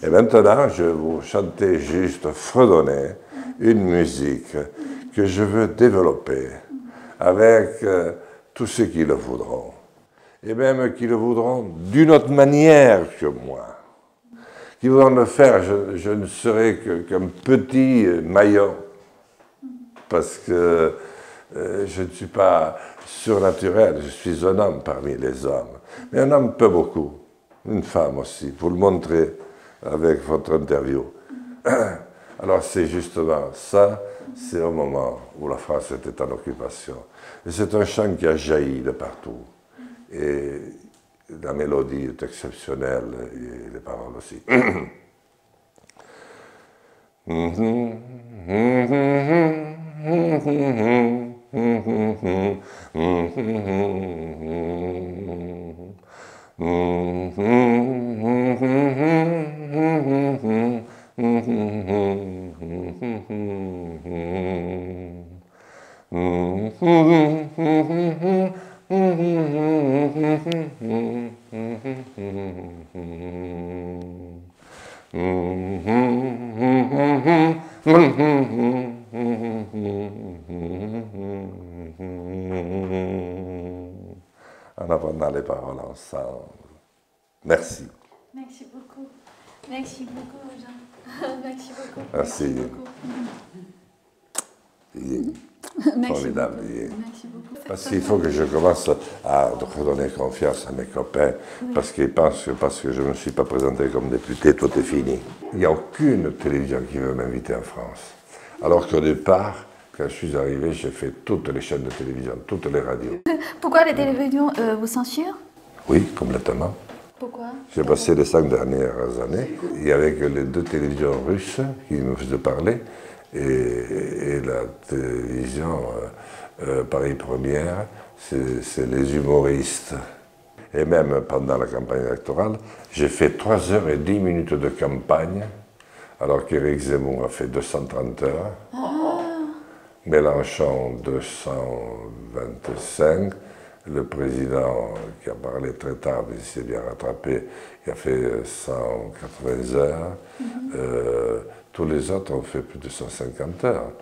Et maintenant, je vais vous chanter juste, fredonner une musique que je veux développer avec euh, tous ceux qui le voudront. Et même qui le voudront d'une autre manière que moi. Qui voudront le faire, je, ne serai qu'un petit euh, maillon. Parce que euh, je ne suis pas surnaturel, je suis un homme parmi les hommes. Mais un homme peut beaucoup, une femme aussi. Vous le montrez avec votre interview. Alors c'est justement ça, c'est au moment où la France était en occupation. Et c'est un chant qui a jailli de partout. Et la mélodie est exceptionnelle et les paroles aussi. En apprenant les paroles ensemble. Merci. Merci beaucoup. Merci beaucoup, Jean. Merci beaucoup. Merci. Il est Merci formidable. Merci beaucoup. Parce qu'il faut que je commence à redonner confiance à mes copains, parce qu'ils pensent que parce que je ne me suis pas présenté comme député, tout est fini. Il n'y a aucune télévision qui veut m'inviter en France. Alors qu'au départ, quand je suis arrivé, j'ai fait toutes les chaînes de télévision, toutes les radios. Pourquoi les télévisions euh, vous censurent? Oui, complètement. Pourquoi? J'ai passé les cinq dernières années. Il n'y avait que les deux télévisions russes qui me faisaient parler et, et la télévision euh, euh, Paris Première, c'est les humoristes. Et même pendant la campagne électorale, j'ai fait 3 heures et 10 minutes de campagne, alors qu'Éric Zemmour a fait 230 heures. Mélenchon 225, le président qui a parlé très tard, mais il s'est bien rattrapé, qui a fait 180 heures. Euh, tous les autres ont fait plus de 150 heures.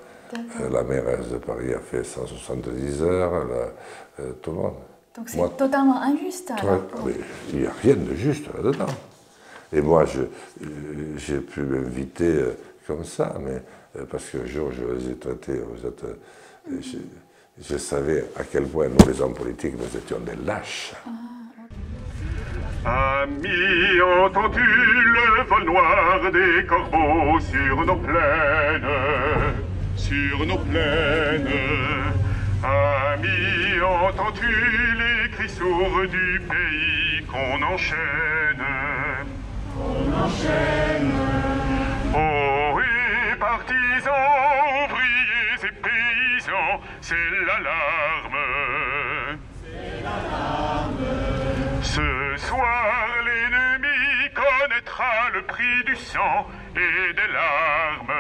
Euh, la mairesse de Paris a fait 170 heures, la- euh, tout le monde. Donc c'est totalement injuste. alors. il n'y a rien de juste là-dedans. Et moi, euh, j'ai pu m'inviter euh, comme ça, mais euh, parce qu'un jour, je les ai traités, vous êtes, euh, je, je savais à quel point nous, les hommes politiques, nous étions des lâches. Ami, entends-tu le vol noir des corbeaux sur nos plaines? Sur nos plaines. Ami, entends-tu les cris sourds du pays qu'on enchaîne? Qu'on enchaîne. Oh oui, partisans, ouvriers et paysans, c'est l'alarme ce soir, l'ennemi connaîtra le prix du sang et des larmes.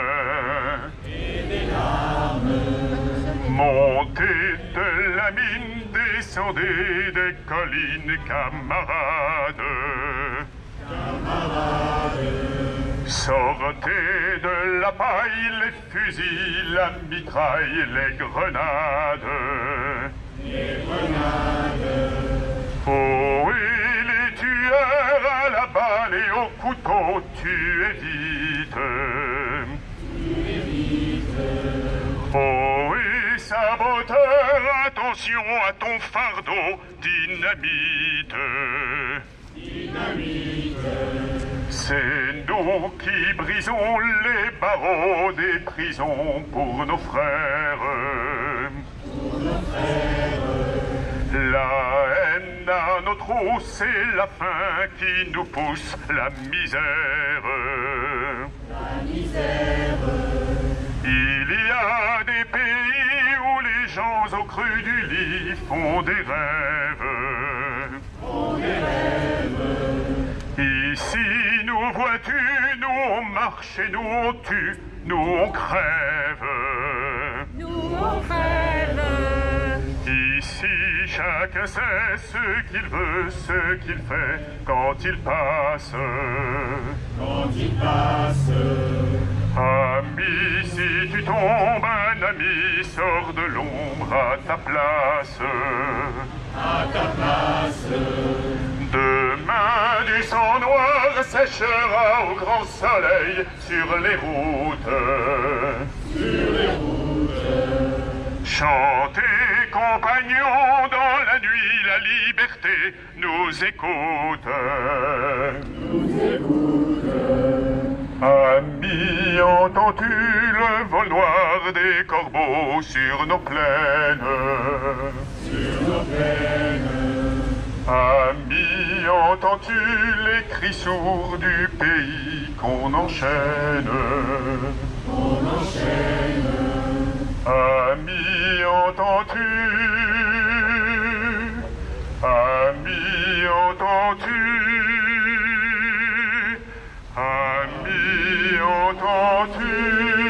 Montez de la mine, descendez des collines, camarades. Sortez de la paille les fusils, la mitraille, les grenades. Oh oui, les à la balle et au couteau, tuez vite. Oh oui, saboteur, attention à ton fardeau, dynamite. C'est nous qui brisons les barreaux des prisons pour nos frères. La nos trous, c'est la faim qui nous pousse la misère. Il y a des pays où les gens au cru du lit font des rêves. Ici, nous vois-tu, nous on marche et nous on tue, nous on crève. Ici, chacun sait ce qu'il veut, ce qu'il fait quand il passe. Quand il passe. Ami, si tu tombes, un ami sort de l'ombre à ta place. À ta place. Demain, du sang noir séchera au grand soleil sur les routes. Chantez, compagnons, dans la nuit, la liberté. Nous écoute. Ami, entends-tu le vol noir des corbeaux sur nos plaines? Ami, entends-tu les cris sourds du pays qu'on enchaîne Ami, entends-tu? Ami, entends-tu? Ami, entends-tu?